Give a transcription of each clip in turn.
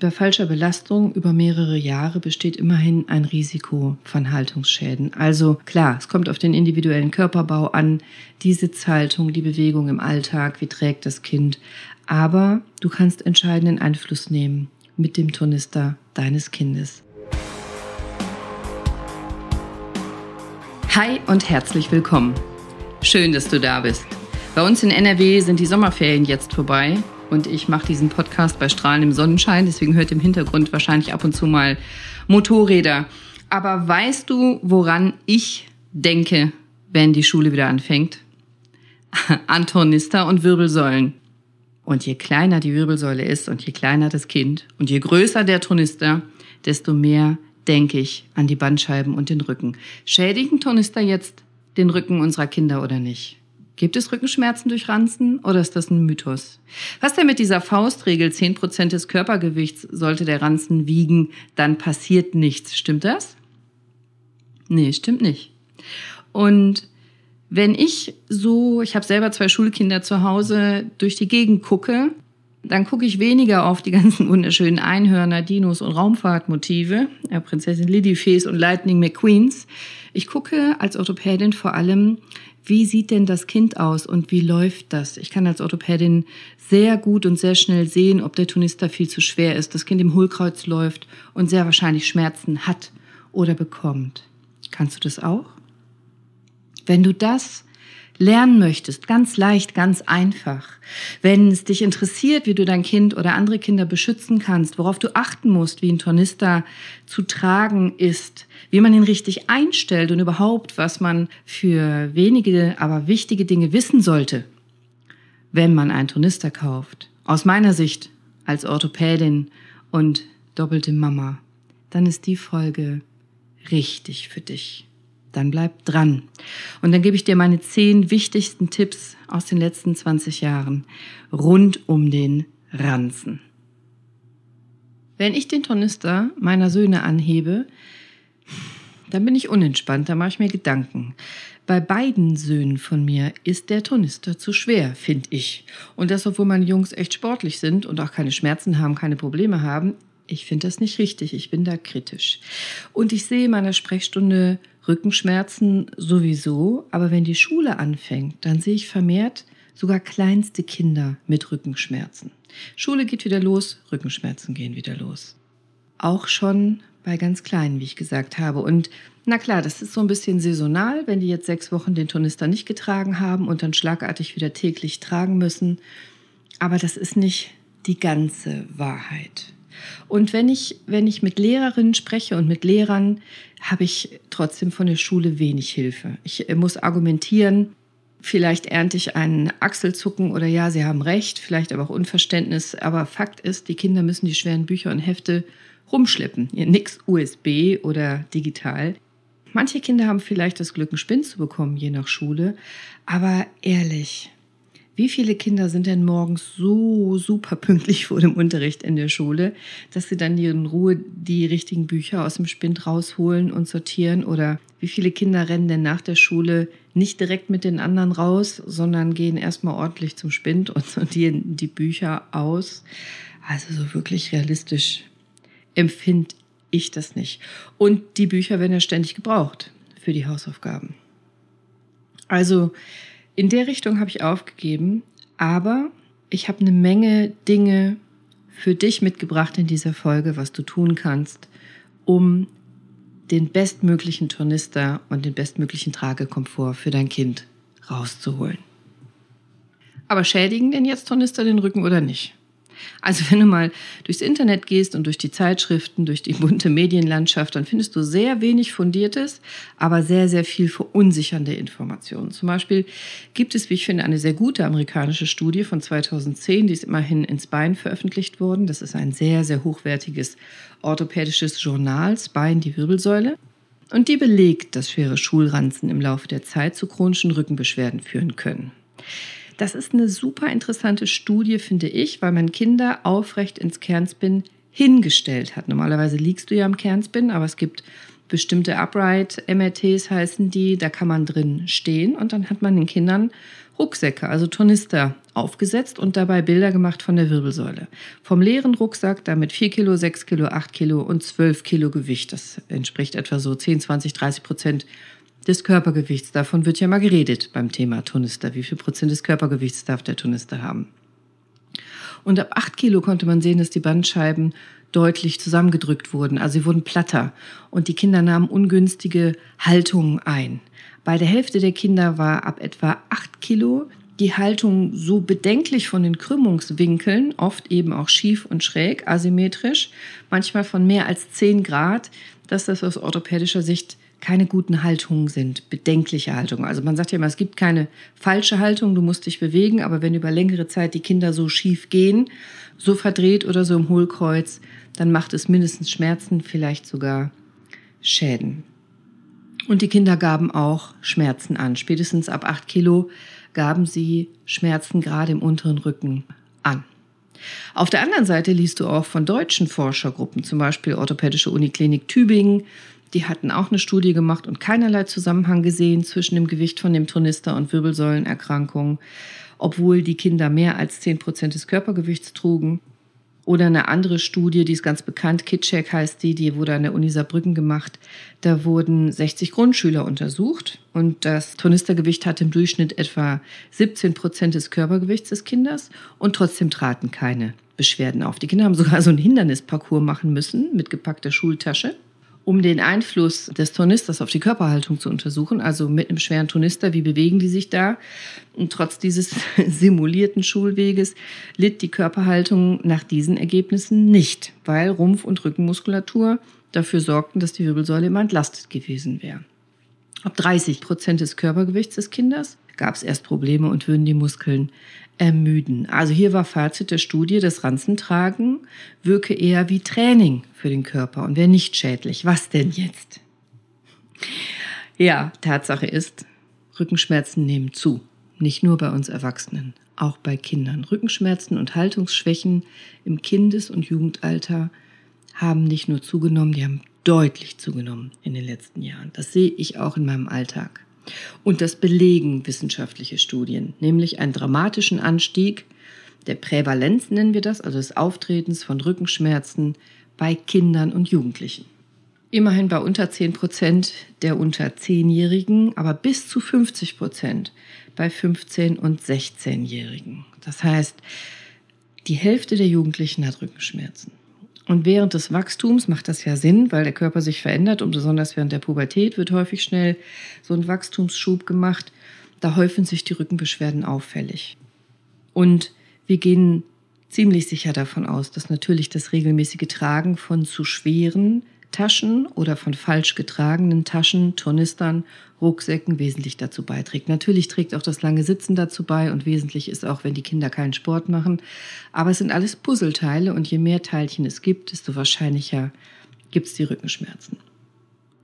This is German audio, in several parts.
Bei falscher Belastung über mehrere Jahre besteht immerhin ein Risiko von Haltungsschäden. Also klar, es kommt auf den individuellen Körperbau an, die Sitzhaltung, die Bewegung im Alltag, wie trägt das Kind. Aber du kannst entscheidenden Einfluss nehmen mit dem Turnister deines Kindes. Hi und herzlich willkommen. Schön, dass du da bist. Bei uns in NRW sind die Sommerferien jetzt vorbei und ich mache diesen Podcast bei strahlendem Sonnenschein, deswegen hört im Hintergrund wahrscheinlich ab und zu mal Motorräder. Aber weißt du, woran ich denke, wenn die Schule wieder anfängt? An Tornister und Wirbelsäulen. Und je kleiner die Wirbelsäule ist und je kleiner das Kind und je größer der Tornister, desto mehr denke ich an die Bandscheiben und den Rücken. Schädigen Tornister jetzt den Rücken unserer Kinder oder nicht? Gibt es Rückenschmerzen durch Ranzen oder ist das ein Mythos? Was denn mit dieser Faustregel, 10% des Körpergewichts sollte der Ranzen wiegen, dann passiert nichts. Stimmt das? Nee, stimmt nicht. Und wenn ich so, ich habe selber zwei Schulkinder zu Hause, durch die Gegend gucke, dann gucke ich weniger auf die ganzen wunderschönen Einhörner, Dinos und Raumfahrtmotive, ja, Prinzessin Ladyface und Lightning McQueens. Ich gucke als Orthopädin vor allem, wie sieht denn das Kind aus und wie läuft das? Ich kann als Orthopädin sehr gut und sehr schnell sehen, ob der Tunister viel zu schwer ist, das Kind im Hohlkreuz läuft und sehr wahrscheinlich Schmerzen hat oder bekommt. Kannst du das auch? Wenn du das lernen möchtest, ganz leicht, ganz einfach, wenn es dich interessiert, wie du dein Kind oder andere Kinder beschützen kannst, worauf du achten musst, wie ein Tornister zu tragen ist, wie man ihn richtig einstellt und überhaupt, was man für wenige, aber wichtige Dinge wissen sollte, wenn man einen Tornister kauft. Aus meiner Sicht als Orthopädin und doppelte Mama, dann ist die Folge richtig für dich dann bleib dran. Und dann gebe ich dir meine zehn wichtigsten Tipps aus den letzten 20 Jahren rund um den Ranzen. Wenn ich den Tornister meiner Söhne anhebe, dann bin ich unentspannt, da mache ich mir Gedanken. Bei beiden Söhnen von mir ist der Tornister zu schwer, finde ich. Und das, obwohl meine Jungs echt sportlich sind und auch keine Schmerzen haben, keine Probleme haben. Ich finde das nicht richtig, ich bin da kritisch. Und ich sehe in meiner Sprechstunde Rückenschmerzen sowieso, aber wenn die Schule anfängt, dann sehe ich vermehrt sogar kleinste Kinder mit Rückenschmerzen. Schule geht wieder los, Rückenschmerzen gehen wieder los. Auch schon bei ganz kleinen, wie ich gesagt habe. Und na klar, das ist so ein bisschen saisonal, wenn die jetzt sechs Wochen den Turnister nicht getragen haben und dann schlagartig wieder täglich tragen müssen. Aber das ist nicht die ganze Wahrheit. Und wenn ich, wenn ich mit Lehrerinnen spreche und mit Lehrern, habe ich trotzdem von der Schule wenig Hilfe. Ich äh, muss argumentieren, vielleicht ernte ich einen Achselzucken oder ja, sie haben recht, vielleicht aber auch Unverständnis. Aber Fakt ist, die Kinder müssen die schweren Bücher und Hefte rumschleppen. Nix USB oder digital. Manche Kinder haben vielleicht das Glück, einen Spinn zu bekommen, je nach Schule. Aber ehrlich, wie viele Kinder sind denn morgens so super pünktlich vor dem Unterricht in der Schule, dass sie dann in Ruhe die richtigen Bücher aus dem Spind rausholen und sortieren? Oder wie viele Kinder rennen denn nach der Schule nicht direkt mit den anderen raus, sondern gehen erstmal ordentlich zum Spind und sortieren die Bücher aus? Also so wirklich realistisch empfinde ich das nicht. Und die Bücher werden ja ständig gebraucht für die Hausaufgaben. Also in der Richtung habe ich aufgegeben, aber ich habe eine Menge Dinge für dich mitgebracht in dieser Folge, was du tun kannst, um den bestmöglichen Tornister und den bestmöglichen Tragekomfort für dein Kind rauszuholen. Aber schädigen denn jetzt Tornister den Rücken oder nicht? Also wenn du mal durchs Internet gehst und durch die Zeitschriften, durch die bunte Medienlandschaft, dann findest du sehr wenig fundiertes, aber sehr, sehr viel verunsichernde Informationen. Zum Beispiel gibt es, wie ich finde, eine sehr gute amerikanische Studie von 2010, die ist immerhin in Spine veröffentlicht worden. Das ist ein sehr, sehr hochwertiges orthopädisches Journal, Spine, die Wirbelsäule. Und die belegt, dass schwere Schulranzen im Laufe der Zeit zu chronischen Rückenbeschwerden führen können. Das ist eine super interessante Studie, finde ich, weil man Kinder aufrecht ins Kernspin hingestellt hat. Normalerweise liegst du ja im Kernspin, aber es gibt bestimmte Upright MRTs heißen die, da kann man drin stehen und dann hat man den Kindern Rucksäcke, also Tornister, aufgesetzt und dabei Bilder gemacht von der Wirbelsäule. Vom leeren Rucksack, damit 4 Kilo, 6 Kilo, 8 Kilo und 12 Kilo Gewicht. Das entspricht etwa so 10, 20, 30 Prozent des Körpergewichts. Davon wird ja mal geredet beim Thema Tornister. Wie viel Prozent des Körpergewichts darf der Tornister haben? Und ab 8 Kilo konnte man sehen, dass die Bandscheiben deutlich zusammengedrückt wurden. Also sie wurden platter und die Kinder nahmen ungünstige Haltungen ein. Bei der Hälfte der Kinder war ab etwa 8 Kilo die Haltung so bedenklich von den Krümmungswinkeln, oft eben auch schief und schräg, asymmetrisch, manchmal von mehr als 10 Grad, dass das aus orthopädischer Sicht keine guten Haltungen sind, bedenkliche Haltungen. Also man sagt ja immer, es gibt keine falsche Haltung, du musst dich bewegen, aber wenn über längere Zeit die Kinder so schief gehen, so verdreht oder so im Hohlkreuz, dann macht es mindestens Schmerzen, vielleicht sogar Schäden. Und die Kinder gaben auch Schmerzen an. Spätestens ab acht Kilo gaben sie Schmerzen gerade im unteren Rücken an. Auf der anderen Seite liest du auch von deutschen Forschergruppen, zum Beispiel Orthopädische Uniklinik Tübingen. Die hatten auch eine Studie gemacht und keinerlei Zusammenhang gesehen zwischen dem Gewicht von dem Turnister und Wirbelsäulenerkrankungen, obwohl die Kinder mehr als zehn Prozent des Körpergewichts trugen. Oder eine andere Studie, die ist ganz bekannt, KidCheck heißt die, die wurde an der Uni Saarbrücken gemacht. Da wurden 60 Grundschüler untersucht und das Tornistergewicht hatte im Durchschnitt etwa 17 Prozent des Körpergewichts des Kindes und trotzdem traten keine Beschwerden auf. Die Kinder haben sogar so einen Hindernisparcours machen müssen mit gepackter Schultasche um den Einfluss des Tornisters auf die Körperhaltung zu untersuchen. Also mit einem schweren Tornister, wie bewegen die sich da? Und trotz dieses simulierten Schulweges litt die Körperhaltung nach diesen Ergebnissen nicht, weil Rumpf- und Rückenmuskulatur dafür sorgten, dass die Wirbelsäule immer entlastet gewesen wäre. Ab 30 Prozent des Körpergewichts des Kindes gab es erst Probleme und würden die Muskeln ermüden. Also hier war Fazit der Studie, das Ranzentragen wirke eher wie Training für den Körper und wäre nicht schädlich. Was denn jetzt? Ja, Tatsache ist, Rückenschmerzen nehmen zu. Nicht nur bei uns Erwachsenen, auch bei Kindern. Rückenschmerzen und Haltungsschwächen im Kindes- und Jugendalter haben nicht nur zugenommen, die haben deutlich zugenommen in den letzten Jahren. Das sehe ich auch in meinem Alltag. Und das belegen wissenschaftliche Studien, nämlich einen dramatischen Anstieg der Prävalenz nennen wir das, also des Auftretens von Rückenschmerzen bei Kindern und Jugendlichen. Immerhin bei unter 10 Prozent der unter 10-Jährigen, aber bis zu 50 Prozent bei 15- und 16-Jährigen. Das heißt, die Hälfte der Jugendlichen hat Rückenschmerzen. Und während des Wachstums macht das ja Sinn, weil der Körper sich verändert und besonders während der Pubertät wird häufig schnell so ein Wachstumsschub gemacht. Da häufen sich die Rückenbeschwerden auffällig. Und wir gehen ziemlich sicher davon aus, dass natürlich das regelmäßige Tragen von zu schweren Taschen oder von falsch getragenen Taschen, Tornistern, Rucksäcken wesentlich dazu beiträgt. Natürlich trägt auch das lange Sitzen dazu bei und wesentlich ist auch, wenn die Kinder keinen Sport machen. Aber es sind alles Puzzleteile und je mehr Teilchen es gibt, desto wahrscheinlicher gibt es die Rückenschmerzen.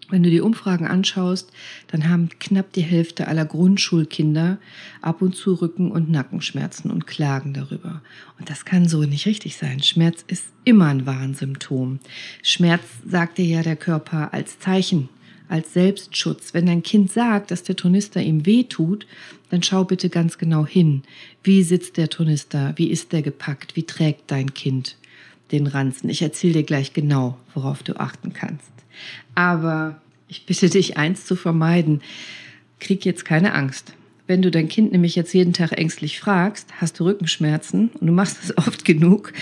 Wenn du die Umfragen anschaust, dann haben knapp die Hälfte aller Grundschulkinder ab und zu Rücken- und Nackenschmerzen und klagen darüber. Und das kann so nicht richtig sein. Schmerz ist immer ein Warnsymptom. Schmerz sagt dir ja der Körper als Zeichen, als Selbstschutz. Wenn dein Kind sagt, dass der Tornister ihm weh tut, dann schau bitte ganz genau hin. Wie sitzt der Tornister? Wie ist der gepackt? Wie trägt dein Kind den Ranzen? Ich erzähle dir gleich genau, worauf du achten kannst. Aber ich bitte dich, eins zu vermeiden. Krieg jetzt keine Angst. Wenn du dein Kind nämlich jetzt jeden Tag ängstlich fragst, hast du Rückenschmerzen und du machst es oft genug,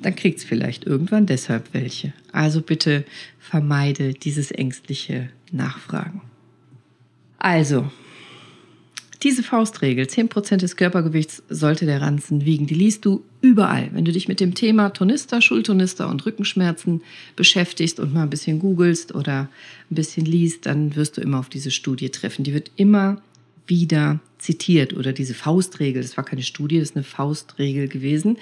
dann kriegt es vielleicht irgendwann deshalb welche. Also bitte vermeide dieses ängstliche Nachfragen. Also, diese Faustregel, 10% des Körpergewichts sollte der Ranzen wiegen, die liest du überall. Wenn du dich mit dem Thema Tonister, Schultonister und Rückenschmerzen beschäftigst und mal ein bisschen googelst oder ein bisschen liest, dann wirst du immer auf diese Studie treffen. Die wird immer wieder zitiert oder diese Faustregel, das war keine Studie, das ist eine Faustregel gewesen.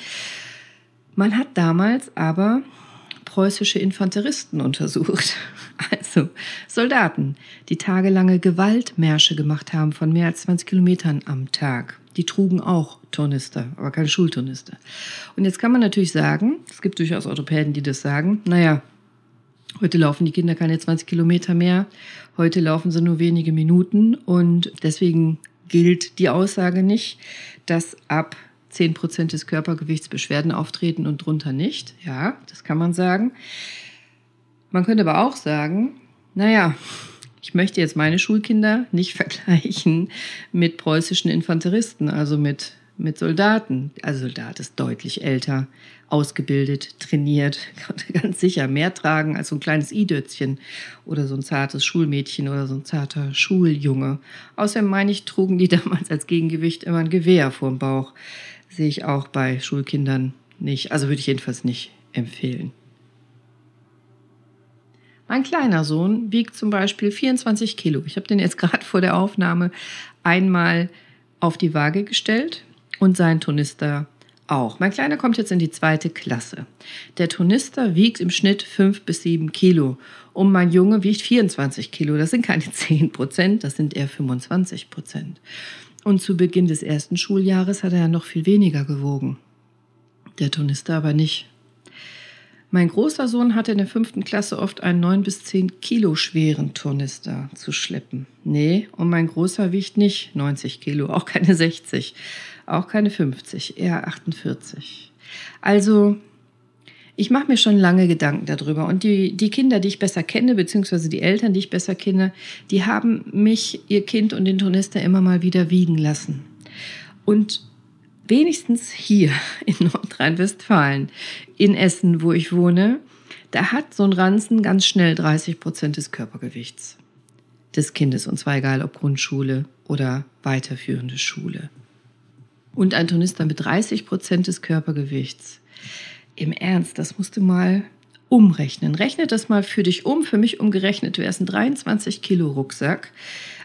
Man hat damals aber preußische Infanteristen untersucht, also Soldaten, die tagelange Gewaltmärsche gemacht haben von mehr als 20 Kilometern am Tag. Die trugen auch Tornister, aber keine Schultornister. Und jetzt kann man natürlich sagen, es gibt durchaus Orthopäden, die das sagen, naja, heute laufen die Kinder keine 20 Kilometer mehr, heute laufen sie nur wenige Minuten und deswegen gilt die Aussage nicht, dass ab 10 Prozent des Körpergewichts Beschwerden auftreten und drunter nicht. Ja, das kann man sagen. Man könnte aber auch sagen, naja, ich möchte jetzt meine Schulkinder nicht vergleichen mit preußischen Infanteristen, also mit, mit Soldaten. Also Soldat ist deutlich älter, ausgebildet, trainiert, konnte ganz sicher mehr tragen als so ein kleines Idötzchen oder so ein zartes Schulmädchen oder so ein zarter Schuljunge. Außerdem meine ich, trugen die damals als Gegengewicht immer ein Gewehr vorm Bauch. Sehe ich auch bei Schulkindern nicht. Also würde ich jedenfalls nicht empfehlen. Mein kleiner Sohn wiegt zum Beispiel 24 Kilo. Ich habe den jetzt gerade vor der Aufnahme einmal auf die Waage gestellt und sein Tonister auch. Mein Kleiner kommt jetzt in die zweite Klasse. Der Tonister wiegt im Schnitt 5 bis 7 Kilo und mein Junge wiegt 24 Kilo. Das sind keine 10 Prozent, das sind eher 25 Prozent. Und zu Beginn des ersten Schuljahres hat er ja noch viel weniger gewogen. Der Tonister aber nicht. Mein großer Sohn hatte in der fünften Klasse oft einen neun bis zehn Kilo schweren Turnister zu schleppen. Nee, und mein großer wiegt nicht 90 Kilo, auch keine 60, auch keine 50, eher 48. Also, ich mache mir schon lange Gedanken darüber. Und die, die Kinder, die ich besser kenne, beziehungsweise die Eltern, die ich besser kenne, die haben mich, ihr Kind und den Turnister immer mal wieder wiegen lassen. Und wenigstens hier in Nordrhein-Westfalen, in Essen, wo ich wohne, da hat so ein Ranzen ganz schnell 30 Prozent des Körpergewichts des Kindes. Und zwar egal ob Grundschule oder weiterführende Schule. Und ein Turnister mit 30 Prozent des Körpergewichts. Im Ernst, das musst du mal umrechnen. Rechne das mal für dich um. Für mich umgerechnet wäre es ein 23 Kilo Rucksack.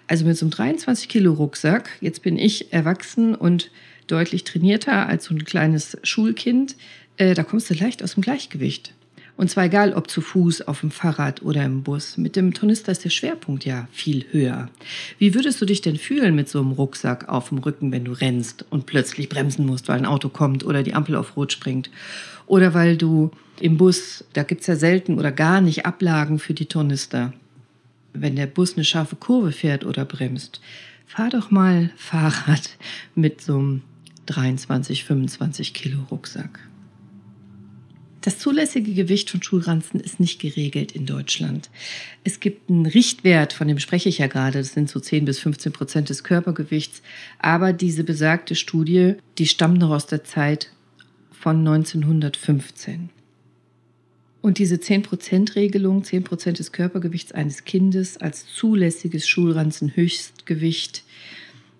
Also mit so einem 23 Kilo Rucksack, jetzt bin ich erwachsen und deutlich trainierter als so ein kleines Schulkind, äh, da kommst du leicht aus dem Gleichgewicht. Und zwar egal, ob zu Fuß, auf dem Fahrrad oder im Bus. Mit dem Turnister ist der Schwerpunkt ja viel höher. Wie würdest du dich denn fühlen mit so einem Rucksack auf dem Rücken, wenn du rennst und plötzlich bremsen musst, weil ein Auto kommt oder die Ampel auf Rot springt? Oder weil du im Bus, da gibt es ja selten oder gar nicht Ablagen für die Turnister. Wenn der Bus eine scharfe Kurve fährt oder bremst, fahr doch mal Fahrrad mit so einem 23, 25 Kilo Rucksack. Das zulässige Gewicht von Schulranzen ist nicht geregelt in Deutschland. Es gibt einen Richtwert, von dem spreche ich ja gerade, das sind so 10 bis 15 Prozent des Körpergewichts. Aber diese besagte Studie, die stammt noch aus der Zeit von 1915. Und diese 10%-Regelung, 10% des Körpergewichts eines Kindes als zulässiges Schulranzenhöchstgewicht,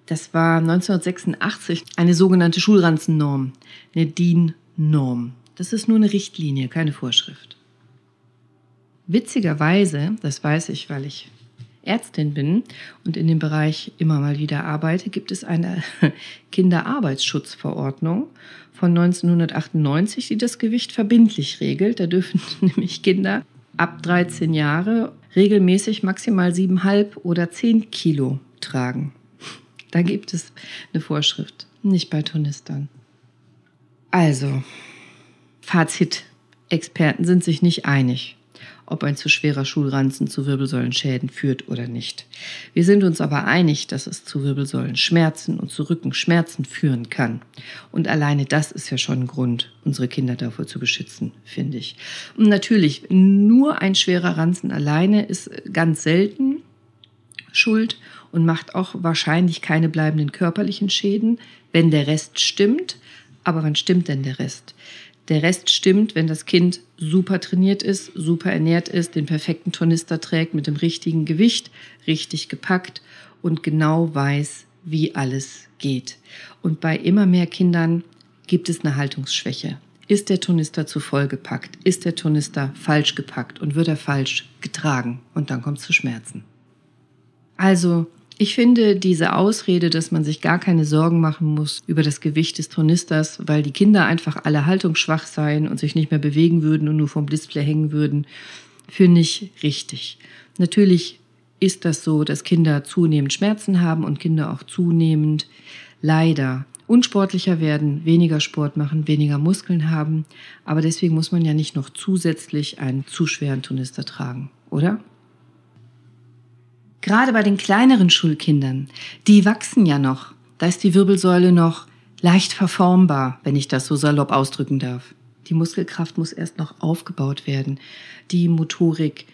das war 1986 eine sogenannte Schulranzennorm, eine DIN-Norm. Das ist nur eine Richtlinie, keine Vorschrift. Witzigerweise, das weiß ich, weil ich Ärztin bin und in dem Bereich immer mal wieder arbeite, gibt es eine Kinderarbeitsschutzverordnung von 1998, die das Gewicht verbindlich regelt. Da dürfen nämlich Kinder ab 13 Jahre regelmäßig maximal 7,5 oder 10 Kilo tragen. Da gibt es eine Vorschrift, nicht bei Turnistern. Also, Fazit. Experten sind sich nicht einig, ob ein zu schwerer Schulranzen zu Wirbelsäulenschäden führt oder nicht. Wir sind uns aber einig, dass es zu Wirbelsäulenschmerzen und zu Rückenschmerzen führen kann. Und alleine das ist ja schon ein Grund, unsere Kinder davor zu beschützen, finde ich. Und natürlich, nur ein schwerer Ranzen alleine ist ganz selten schuld und macht auch wahrscheinlich keine bleibenden körperlichen Schäden, wenn der Rest stimmt. Aber wann stimmt denn der Rest? Der Rest stimmt, wenn das Kind super trainiert ist, super ernährt ist, den perfekten Tornister trägt mit dem richtigen Gewicht, richtig gepackt und genau weiß, wie alles geht. Und bei immer mehr Kindern gibt es eine Haltungsschwäche. Ist der Tornister zu voll gepackt? Ist der Tornister falsch gepackt und wird er falsch getragen? Und dann kommt es zu Schmerzen. Also ich finde diese Ausrede, dass man sich gar keine Sorgen machen muss über das Gewicht des Tornisters, weil die Kinder einfach alle haltungsschwach seien und sich nicht mehr bewegen würden und nur vom Display hängen würden, finde ich richtig. Natürlich ist das so, dass Kinder zunehmend Schmerzen haben und Kinder auch zunehmend leider unsportlicher werden, weniger Sport machen, weniger Muskeln haben. Aber deswegen muss man ja nicht noch zusätzlich einen zu schweren Turnister tragen, oder? Gerade bei den kleineren Schulkindern, die wachsen ja noch. Da ist die Wirbelsäule noch leicht verformbar, wenn ich das so salopp ausdrücken darf. Die Muskelkraft muss erst noch aufgebaut werden, die Motorik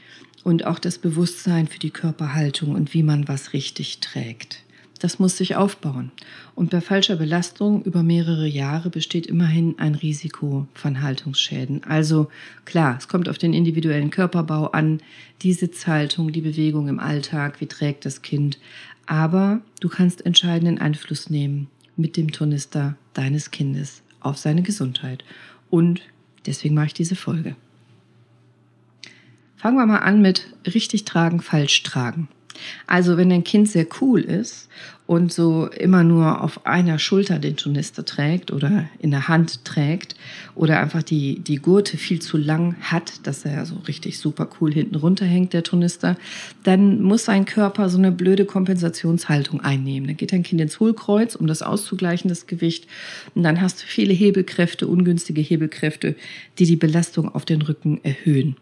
und auch das Bewusstsein für die Körperhaltung und wie man was richtig trägt. Das muss sich aufbauen. Und bei falscher Belastung über mehrere Jahre besteht immerhin ein Risiko von Haltungsschäden. Also klar, es kommt auf den individuellen Körperbau an, die Sitzhaltung, die Bewegung im Alltag, wie trägt das Kind. Aber du kannst entscheidenden Einfluss nehmen mit dem Turnister deines Kindes auf seine Gesundheit. Und deswegen mache ich diese Folge. Fangen wir mal an mit richtig tragen, falsch tragen. Also wenn dein Kind sehr cool ist und so immer nur auf einer Schulter den Turnister trägt oder in der Hand trägt oder einfach die, die Gurte viel zu lang hat, dass er so richtig super cool hinten runterhängt, der Turnister, dann muss sein Körper so eine blöde Kompensationshaltung einnehmen. Dann geht dein Kind ins Hohlkreuz, um das auszugleichen, das Gewicht. Und dann hast du viele Hebelkräfte, ungünstige Hebelkräfte, die die Belastung auf den Rücken erhöhen.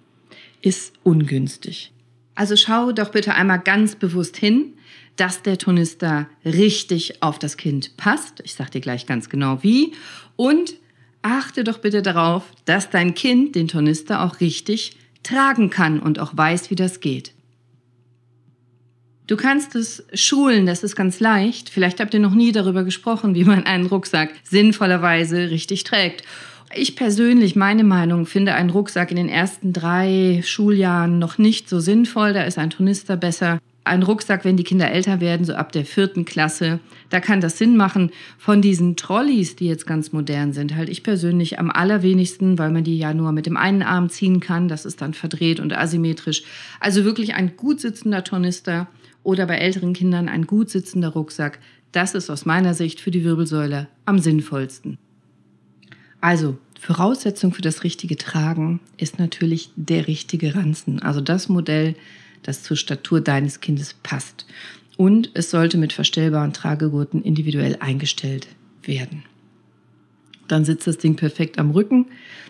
Ist ungünstig. Also schau doch bitte einmal ganz bewusst hin, dass der Turnister richtig auf das Kind passt. Ich sage dir gleich ganz genau wie. Und achte doch bitte darauf, dass dein Kind den Turnister auch richtig tragen kann und auch weiß, wie das geht. Du kannst es schulen, das ist ganz leicht. Vielleicht habt ihr noch nie darüber gesprochen, wie man einen Rucksack sinnvollerweise richtig trägt. Ich persönlich, meine Meinung, finde einen Rucksack in den ersten drei Schuljahren noch nicht so sinnvoll. Da ist ein Turnister besser. Ein Rucksack, wenn die Kinder älter werden, so ab der vierten Klasse, da kann das Sinn machen. Von diesen Trolleys, die jetzt ganz modern sind, halt ich persönlich am allerwenigsten, weil man die ja nur mit dem einen Arm ziehen kann. Das ist dann verdreht und asymmetrisch. Also wirklich ein gut sitzender Turnister oder bei älteren Kindern ein gut sitzender Rucksack. Das ist aus meiner Sicht für die Wirbelsäule am sinnvollsten. Also, Voraussetzung für das richtige Tragen ist natürlich der richtige Ranzen, also das Modell, das zur Statur deines Kindes passt. Und es sollte mit verstellbaren Tragegurten individuell eingestellt werden. Dann sitzt das Ding perfekt am Rücken.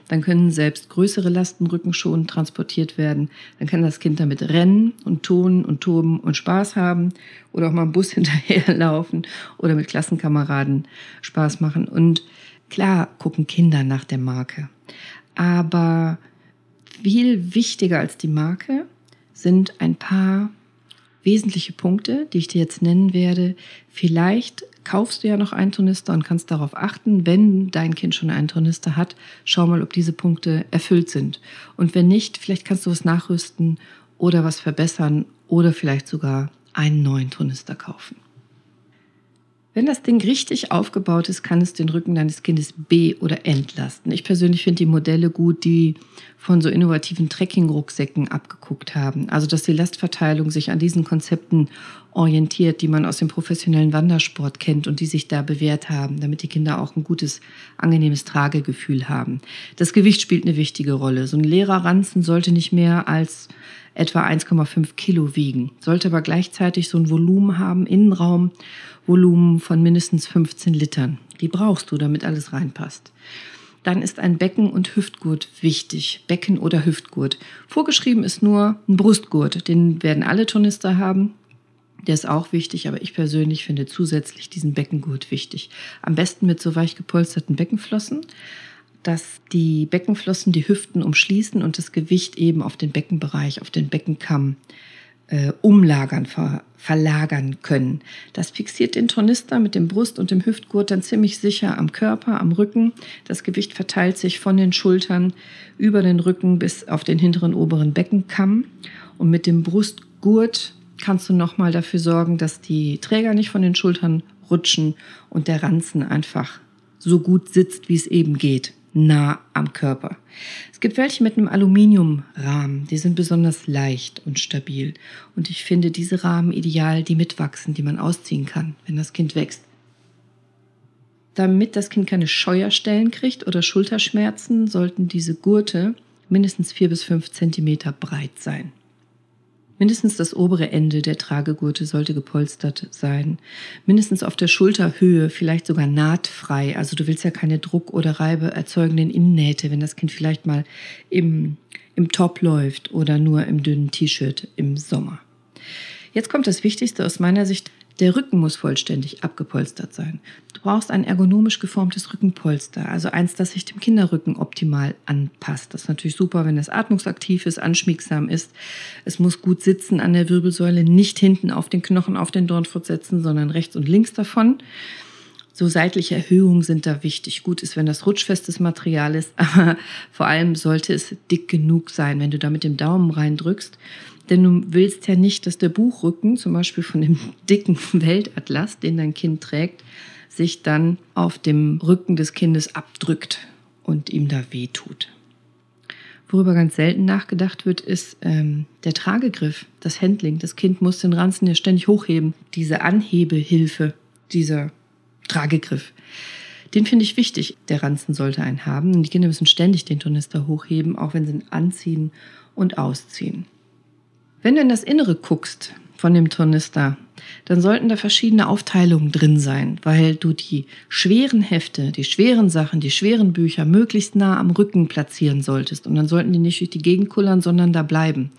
Dann können selbst größere Lasten rückenschonend transportiert werden. Dann kann das Kind damit rennen und tonen und toben und Spaß haben oder auch mal im Bus hinterherlaufen oder mit Klassenkameraden Spaß machen. Und Klar gucken Kinder nach der Marke, aber viel wichtiger als die Marke sind ein paar wesentliche Punkte, die ich dir jetzt nennen werde. Vielleicht kaufst du ja noch einen Turnister und kannst darauf achten, wenn dein Kind schon einen Turnister hat, schau mal, ob diese Punkte erfüllt sind. Und wenn nicht, vielleicht kannst du was nachrüsten oder was verbessern oder vielleicht sogar einen neuen Turnister kaufen. Wenn das Ding richtig aufgebaut ist, kann es den Rücken deines Kindes be- oder entlasten. Ich persönlich finde die Modelle gut, die von so innovativen Trekking-Rucksäcken abgeguckt haben. Also, dass die Lastverteilung sich an diesen Konzepten orientiert, die man aus dem professionellen Wandersport kennt und die sich da bewährt haben, damit die Kinder auch ein gutes, angenehmes Tragegefühl haben. Das Gewicht spielt eine wichtige Rolle. So ein leerer Ranzen sollte nicht mehr als etwa 1,5 Kilo wiegen, sollte aber gleichzeitig so ein Volumen haben, Innenraumvolumen von mindestens 15 Litern. Die brauchst du, damit alles reinpasst. Dann ist ein Becken- und Hüftgurt wichtig. Becken- oder Hüftgurt. Vorgeschrieben ist nur ein Brustgurt. Den werden alle Turnister haben. Der ist auch wichtig, aber ich persönlich finde zusätzlich diesen Beckengurt wichtig. Am besten mit so weich gepolsterten Beckenflossen dass die Beckenflossen die Hüften umschließen und das Gewicht eben auf den Beckenbereich, auf den Beckenkamm äh, umlagern, ver, verlagern können. Das fixiert den Tornister mit dem Brust- und dem Hüftgurt dann ziemlich sicher am Körper, am Rücken. Das Gewicht verteilt sich von den Schultern über den Rücken bis auf den hinteren oberen Beckenkamm. Und mit dem Brustgurt kannst du nochmal dafür sorgen, dass die Träger nicht von den Schultern rutschen und der Ranzen einfach so gut sitzt, wie es eben geht nah am Körper. Es gibt welche mit einem Aluminiumrahmen, die sind besonders leicht und stabil. Und ich finde diese Rahmen ideal, die mitwachsen, die man ausziehen kann, wenn das Kind wächst. Damit das Kind keine Scheuerstellen kriegt oder Schulterschmerzen, sollten diese Gurte mindestens vier bis fünf Zentimeter breit sein. Mindestens das obere Ende der Tragegurte sollte gepolstert sein. Mindestens auf der Schulterhöhe, vielleicht sogar nahtfrei. Also du willst ja keine Druck- oder Reibe erzeugenden Innennähte, wenn das Kind vielleicht mal im, im Top läuft oder nur im dünnen T-Shirt im Sommer. Jetzt kommt das Wichtigste aus meiner Sicht. Der Rücken muss vollständig abgepolstert sein. Du brauchst ein ergonomisch geformtes Rückenpolster, also eins, das sich dem Kinderrücken optimal anpasst. Das ist natürlich super, wenn es atmungsaktiv ist, anschmiegsam ist. Es muss gut sitzen an der Wirbelsäule, nicht hinten auf den Knochen, auf den Dornfurt setzen, sondern rechts und links davon. So seitliche Erhöhungen sind da wichtig. Gut ist, wenn das rutschfestes Material ist, aber vor allem sollte es dick genug sein, wenn du da mit dem Daumen reindrückst. Denn du willst ja nicht, dass der Buchrücken, zum Beispiel von dem dicken Weltatlas, den dein Kind trägt, sich dann auf dem Rücken des Kindes abdrückt und ihm da wehtut. Worüber ganz selten nachgedacht wird, ist ähm, der Tragegriff, das Handling. Das Kind muss den Ranzen ja ständig hochheben. Diese Anhebehilfe, dieser Tragegriff. Den finde ich wichtig. Der Ranzen sollte einen haben. Die Kinder müssen ständig den Tornister hochheben, auch wenn sie ihn anziehen und ausziehen. Wenn du in das Innere guckst von dem Tornister, dann sollten da verschiedene Aufteilungen drin sein, weil du die schweren Hefte, die schweren Sachen, die schweren Bücher möglichst nah am Rücken platzieren solltest. Und dann sollten die nicht durch die Gegend kullern, sondern da bleiben.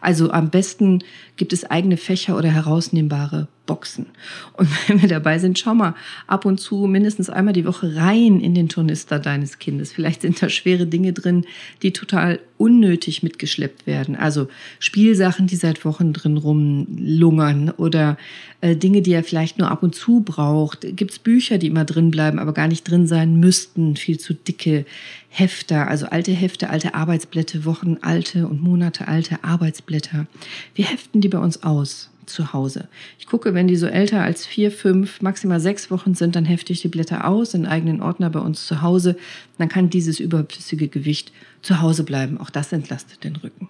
Also am besten gibt es eigene Fächer oder herausnehmbare Boxen. Und wenn wir dabei sind, schau mal ab und zu mindestens einmal die Woche rein in den Turnister deines Kindes. Vielleicht sind da schwere Dinge drin, die total unnötig mitgeschleppt werden. Also Spielsachen, die seit Wochen drin rumlungern oder äh, Dinge, die er vielleicht nur ab und zu braucht. Gibt es Bücher, die immer drin bleiben, aber gar nicht drin sein müssten. Viel zu dicke Hefter, also alte Hefte, alte Arbeitsblätter, Wochen alte und Monate alte Arbeitsblätter. Wir heften die bei uns aus zu Hause. Ich gucke, wenn die so älter als vier, fünf, maximal sechs Wochen sind, dann hefte ich die Blätter aus in eigenen Ordner bei uns zu Hause. Dann kann dieses überflüssige Gewicht zu Hause bleiben. Auch das entlastet den Rücken.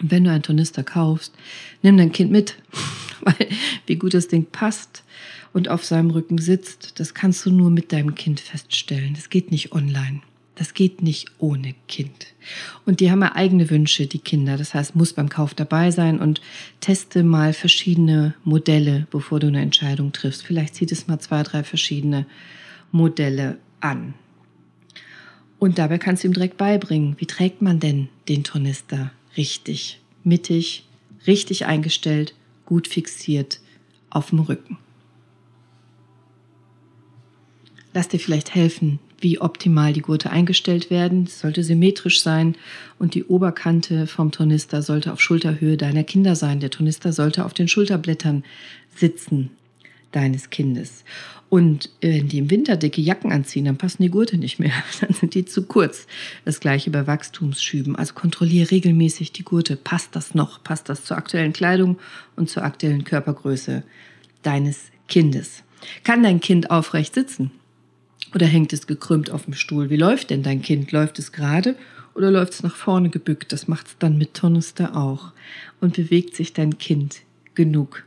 Und wenn du einen Tornister kaufst, nimm dein Kind mit, weil wie gut das Ding passt und auf seinem Rücken sitzt, das kannst du nur mit deinem Kind feststellen. Das geht nicht online. Das geht nicht ohne Kind. Und die haben ja eigene Wünsche, die Kinder. Das heißt, muss beim Kauf dabei sein und teste mal verschiedene Modelle, bevor du eine Entscheidung triffst. Vielleicht zieht es mal zwei, drei verschiedene Modelle an. Und dabei kannst du ihm direkt beibringen, wie trägt man denn den Tornister richtig, mittig, richtig eingestellt, gut fixiert auf dem Rücken. Lass dir vielleicht helfen, wie optimal die Gurte eingestellt werden. Es sollte symmetrisch sein und die Oberkante vom Tornister sollte auf Schulterhöhe deiner Kinder sein. Der Tornister sollte auf den Schulterblättern sitzen deines Kindes. Und wenn die im Winter dicke Jacken anziehen, dann passen die Gurte nicht mehr. Dann sind die zu kurz. Das gleiche bei Wachstumsschüben. Also kontrolliere regelmäßig die Gurte. Passt das noch? Passt das zur aktuellen Kleidung und zur aktuellen Körpergröße deines Kindes? Kann dein Kind aufrecht sitzen? Oder hängt es gekrümmt auf dem Stuhl? Wie läuft denn dein Kind? Läuft es gerade oder läuft es nach vorne gebückt? Das macht es dann mit Tornister auch. Und bewegt sich dein Kind genug?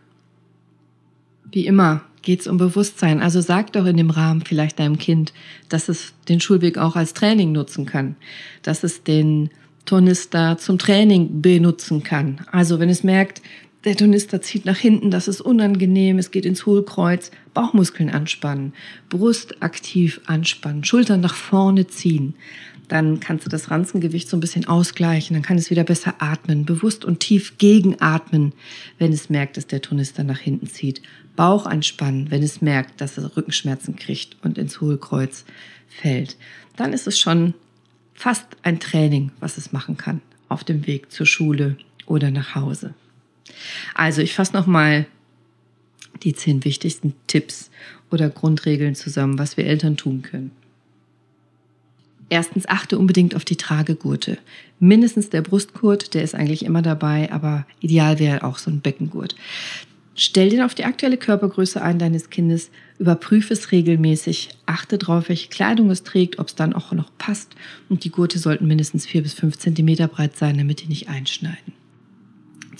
Wie immer geht es um Bewusstsein. Also sag doch in dem Rahmen vielleicht deinem Kind, dass es den Schulweg auch als Training nutzen kann, dass es den Tornister zum Training benutzen kann. Also wenn es merkt, der Tonister zieht nach hinten, das ist unangenehm, es geht ins Hohlkreuz, Bauchmuskeln anspannen, Brust aktiv anspannen, Schultern nach vorne ziehen. Dann kannst du das Ranzengewicht so ein bisschen ausgleichen, dann kann es wieder besser atmen, bewusst und tief gegenatmen, wenn es merkt, dass der Tonister nach hinten zieht. Bauch anspannen, wenn es merkt, dass es Rückenschmerzen kriegt und ins Hohlkreuz fällt. Dann ist es schon fast ein Training, was es machen kann auf dem Weg zur Schule oder nach Hause. Also ich fasse nochmal die zehn wichtigsten Tipps oder Grundregeln zusammen, was wir Eltern tun können. Erstens achte unbedingt auf die Tragegurte. Mindestens der Brustgurt, der ist eigentlich immer dabei, aber ideal wäre auch so ein Beckengurt. Stell den auf die aktuelle Körpergröße ein deines Kindes, überprüfe es regelmäßig, achte darauf, welche Kleidung es trägt, ob es dann auch noch passt und die Gurte sollten mindestens vier bis fünf Zentimeter breit sein, damit die nicht einschneiden.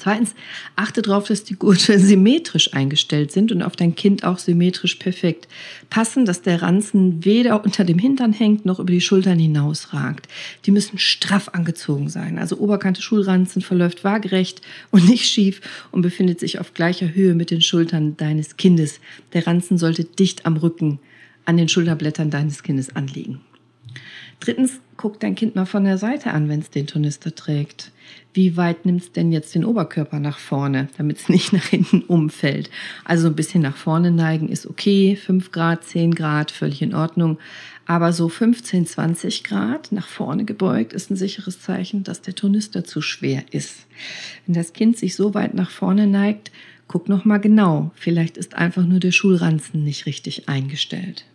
Zweitens, achte darauf, dass die Gurte symmetrisch eingestellt sind und auf dein Kind auch symmetrisch perfekt passen, dass der Ranzen weder unter dem Hintern hängt noch über die Schultern hinausragt. Die müssen straff angezogen sein. Also Oberkante Schulranzen verläuft waagerecht und nicht schief und befindet sich auf gleicher Höhe mit den Schultern deines Kindes. Der Ranzen sollte dicht am Rücken an den Schulterblättern deines Kindes anliegen. Drittens, guck dein Kind mal von der Seite an, wenn es den Turnister trägt. Wie weit nimmt es denn jetzt den Oberkörper nach vorne, damit es nicht nach hinten umfällt? Also ein bisschen nach vorne neigen ist okay, 5 Grad, 10 Grad, völlig in Ordnung. Aber so 15, 20 Grad nach vorne gebeugt ist ein sicheres Zeichen, dass der Turnister zu schwer ist. Wenn das Kind sich so weit nach vorne neigt, guck noch mal genau. Vielleicht ist einfach nur der Schulranzen nicht richtig eingestellt.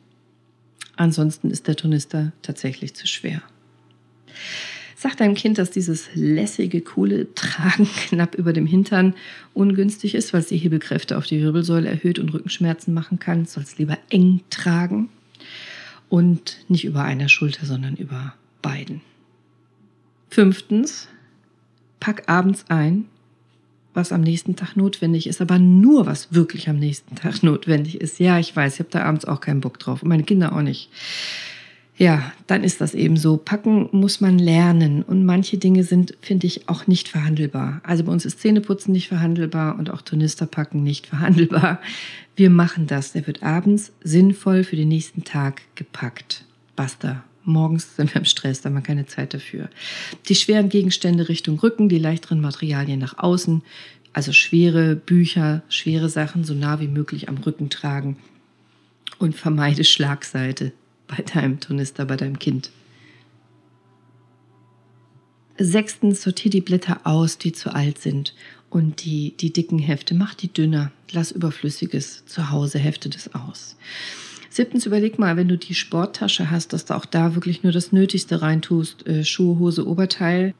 Ansonsten ist der Turnister tatsächlich zu schwer. Sag deinem Kind, dass dieses lässige, coole Tragen knapp über dem Hintern ungünstig ist, weil es die Hebelkräfte auf die Wirbelsäule erhöht und Rückenschmerzen machen kann. Soll es lieber eng tragen und nicht über einer Schulter, sondern über beiden. Fünftens, pack abends ein, was am nächsten Tag notwendig ist, aber nur was wirklich am nächsten Tag notwendig ist. Ja, ich weiß, ich habe da abends auch keinen Bock drauf und meine Kinder auch nicht ja, dann ist das eben so. Packen muss man lernen und manche Dinge sind, finde ich, auch nicht verhandelbar. Also bei uns ist Zähneputzen nicht verhandelbar und auch Turnisterpacken nicht verhandelbar. Wir machen das. Der wird abends sinnvoll für den nächsten Tag gepackt. Basta. Morgens sind wir im Stress, da haben wir keine Zeit dafür. Die schweren Gegenstände Richtung Rücken, die leichteren Materialien nach außen, also schwere Bücher, schwere Sachen so nah wie möglich am Rücken tragen und vermeide Schlagseite bei deinem Turnister, bei deinem Kind. Sechstens, sortier die Blätter aus, die zu alt sind. Und die, die dicken Hefte, mach die dünner. Lass Überflüssiges zu Hause, hefte das aus. Siebtens, überleg mal, wenn du die Sporttasche hast, dass du auch da wirklich nur das Nötigste reintust. Äh, Schuhe, Hose, Oberteil.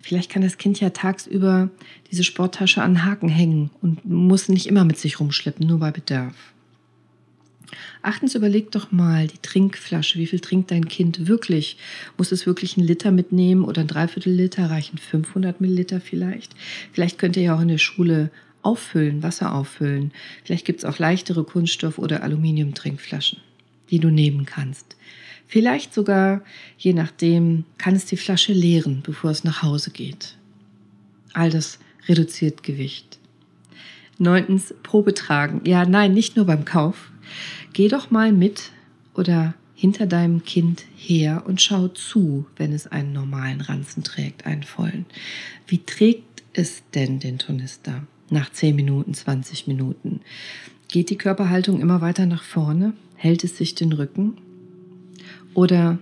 Vielleicht kann das Kind ja tagsüber diese Sporttasche an Haken hängen und muss nicht immer mit sich rumschleppen, nur bei Bedarf. Achtens, überleg doch mal die Trinkflasche. Wie viel trinkt dein Kind wirklich? Muss es wirklich einen Liter mitnehmen oder ein Dreiviertel Liter? Reichen 500 Milliliter vielleicht? Vielleicht könnt ihr ja auch in der Schule auffüllen, Wasser auffüllen. Vielleicht gibt es auch leichtere Kunststoff- oder Aluminiumtrinkflaschen, die du nehmen kannst. Vielleicht sogar, je nachdem, kann es die Flasche leeren, bevor es nach Hause geht. All das reduziert Gewicht. Neuntens, Probe tragen. Ja, nein, nicht nur beim Kauf, Geh doch mal mit oder hinter deinem Kind her und schau zu, wenn es einen normalen Ranzen trägt, einen vollen. Wie trägt es denn den Turnister nach 10 Minuten, 20 Minuten? Geht die Körperhaltung immer weiter nach vorne? Hält es sich den Rücken? Oder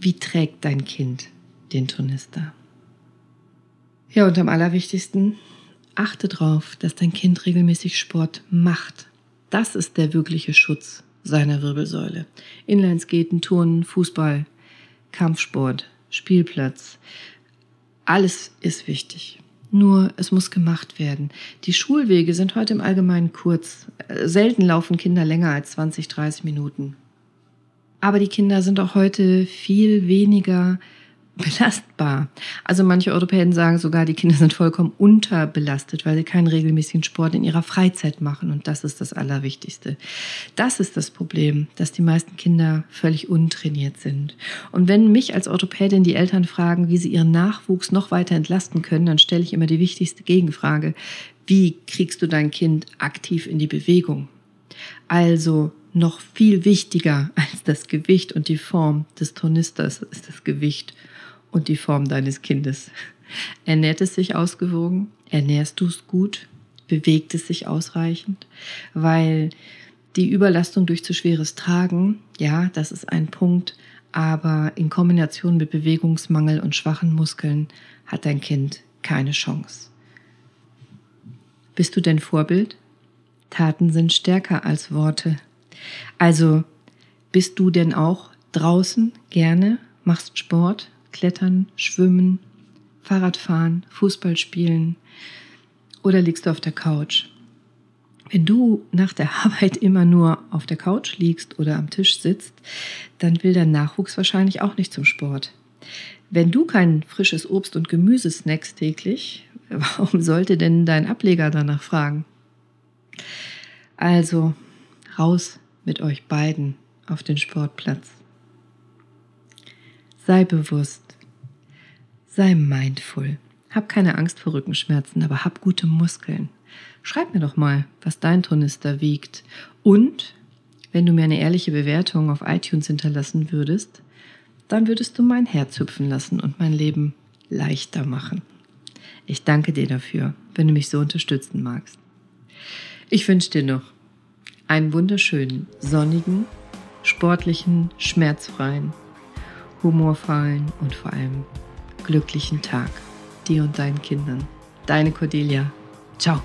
wie trägt dein Kind den Turnister? Ja, und am allerwichtigsten, achte darauf, dass dein Kind regelmäßig Sport macht. Das ist der wirkliche Schutz seiner Wirbelsäule. Inlineskaten, Turnen, Fußball, Kampfsport, Spielplatz. Alles ist wichtig. Nur es muss gemacht werden. Die Schulwege sind heute im Allgemeinen kurz. Selten laufen Kinder länger als 20, 30 Minuten. Aber die Kinder sind auch heute viel weniger belastbar. Also manche Europäer sagen sogar, die Kinder sind vollkommen unterbelastet, weil sie keinen regelmäßigen Sport in ihrer Freizeit machen. Und das ist das Allerwichtigste. Das ist das Problem, dass die meisten Kinder völlig untrainiert sind. Und wenn mich als Orthopädin die Eltern fragen, wie sie ihren Nachwuchs noch weiter entlasten können, dann stelle ich immer die wichtigste Gegenfrage. Wie kriegst du dein Kind aktiv in die Bewegung? Also noch viel wichtiger als das Gewicht und die Form des Tornisters ist das Gewicht und die Form deines Kindes. Ernährt es sich ausgewogen? Ernährst du es gut? Bewegt es sich ausreichend? Weil die Überlastung durch zu schweres Tragen, ja, das ist ein Punkt, aber in Kombination mit Bewegungsmangel und schwachen Muskeln hat dein Kind keine Chance. Bist du denn Vorbild? Taten sind stärker als Worte. Also bist du denn auch draußen gerne, machst Sport, Klettern, Schwimmen, Fahrradfahren, Fußball spielen oder liegst du auf der Couch? Wenn du nach der Arbeit immer nur auf der Couch liegst oder am Tisch sitzt, dann will dein Nachwuchs wahrscheinlich auch nicht zum Sport. Wenn du kein frisches Obst und Gemüse snackst täglich, warum sollte denn dein Ableger danach fragen? Also, raus mit euch beiden auf den Sportplatz. Sei bewusst. Sei mindful. Hab keine Angst vor Rückenschmerzen, aber hab gute Muskeln. Schreib mir doch mal, was dein Tonister wiegt. Und wenn du mir eine ehrliche Bewertung auf iTunes hinterlassen würdest, dann würdest du mein Herz hüpfen lassen und mein Leben leichter machen. Ich danke dir dafür, wenn du mich so unterstützen magst. Ich wünsche dir noch einen wunderschönen, sonnigen, sportlichen, schmerzfreien humorvollen und vor allem glücklichen Tag dir und deinen Kindern. Deine Cordelia. Ciao.